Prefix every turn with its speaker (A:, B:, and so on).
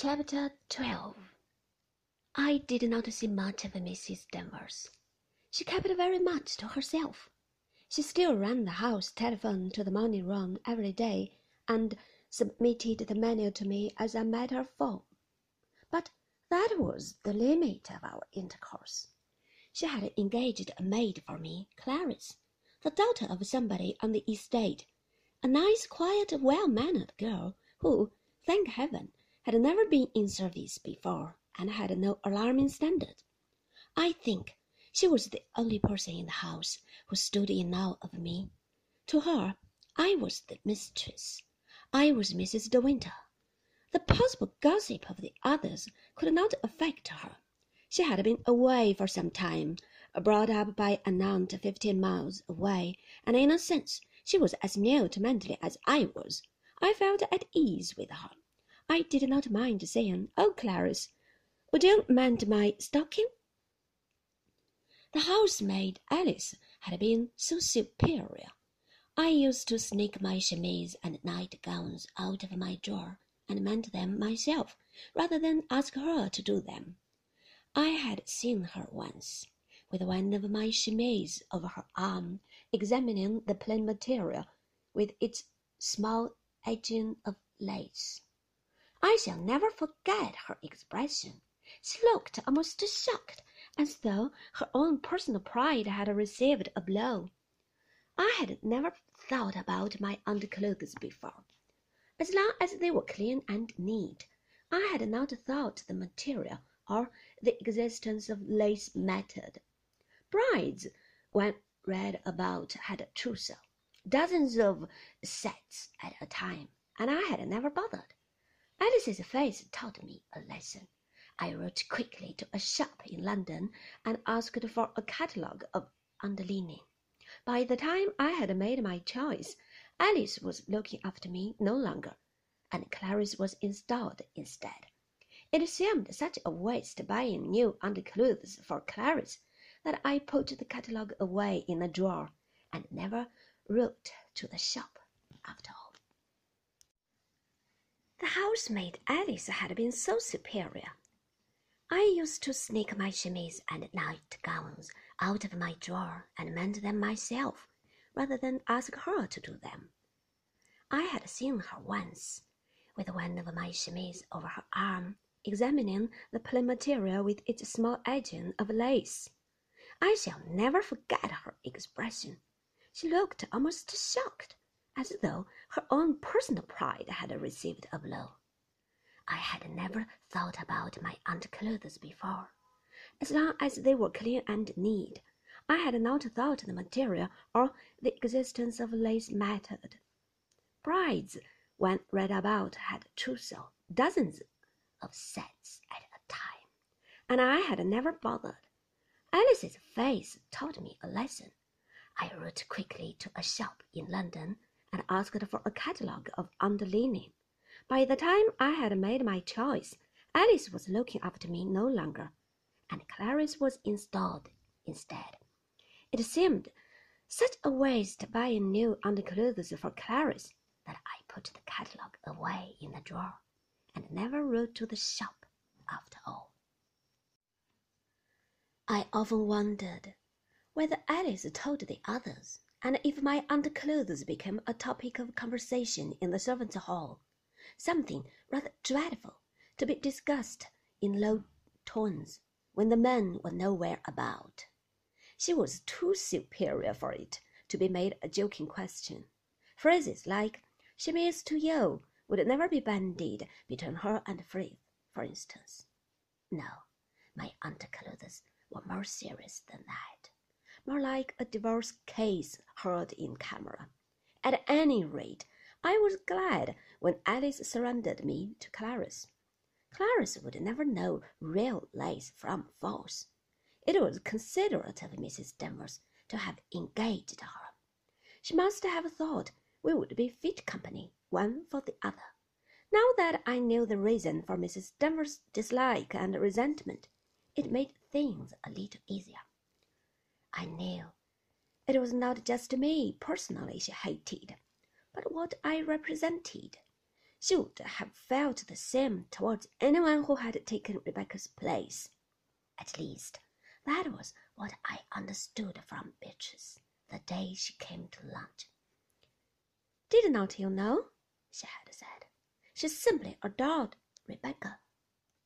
A: Chapter 12 I did not see much of Mrs. Danvers. She kept very much to herself. She still ran the house telephone to the morning room every day and submitted the menu to me as a matter of form. But that was the limit of our intercourse. She had engaged a maid for me, Clarice, the daughter of somebody on the estate, a nice, quiet, well-mannered girl who, thank heaven, had never been in service before and had no alarming standard. I think she was the only person in the house who stood in awe of me. To her, I was the mistress. I was Mrs. De Winter. The possible gossip of the others could not affect her. She had been away for some time, brought up by an aunt fifteen miles away, and in a sense she was as mute mentally as I was. I felt at ease with her. I did not mind saying, "Oh, Clarice, would you mend my stocking?" The housemaid, Alice, had been so superior. I used to sneak my chemise and nightgowns out of my drawer and mend them myself, rather than ask her to do them. I had seen her once, with one of my chemises over her arm, examining the plain material with its small edging of lace. I shall never forget her expression. She looked almost shocked, as though her own personal pride had received a blow. I had never thought about my underclothes before. As long as they were clean and neat, I had not thought the material or the existence of lace mattered. Brides, when read about, had a trousseau, dozens of sets at a time, and I had never bothered. Alice's face taught me a lesson. I wrote quickly to a shop in London and asked for a catalogue of underlinen. By the time I had made my choice, Alice was looking after me no longer, and Clarice was installed instead. It seemed such a waste buying new underclothes for Clarice that I put the catalogue away in a drawer and never wrote to the shop after all. Housemaid Alice had been so superior. I used to sneak my chemise and nightgowns out of my drawer and mend them myself, rather than ask her to do them. I had seen her once, with one of my chemises over her arm, examining the plain material with its small edging of lace. I shall never forget her expression. She looked almost shocked as though her own personal pride had received a blow. I had never thought about my underclothes before. As long as they were clean and neat, I had not thought the material or the existence of lace mattered. Brides, when read about, had trousseau, dozens of sets at a time, and I had never bothered. Alice's face taught me a lesson. I wrote quickly to a shop in London and asked for a catalogue of underlinen. By the time I had made my choice, Alice was looking after me no longer, and Clarice was installed instead. It seemed such a waste buying new underclothes for Clarice that I put the catalogue away in the drawer and never wrote to the shop after all. I often wondered whether Alice told the others and if my underclothes became a topic of conversation in the servants' hall, something rather dreadful to be discussed in low tones when the men were nowhere about. She was too superior for it to be made a joking question. Phrases like "chemise to you" would never be bandied between her and Frith, for instance. No, my underclothes were more serious than that more like a divorce case heard in camera. At any rate, I was glad when Alice surrendered me to Clarice. Clarice would never know real lace from false. It was considerate of Mrs. Danvers to have engaged her. She must have thought we would be fit company, one for the other. Now that I knew the reason for Mrs. Danvers' dislike and resentment, it made things a little easier. I knew it was not just me personally she hated, but what I represented. she would have felt the same towards anyone who had taken Rebecca's place. At least, that was what I understood from Beatrice the day she came to lunch. Did not you know? she had said. She simply adored Rebecca.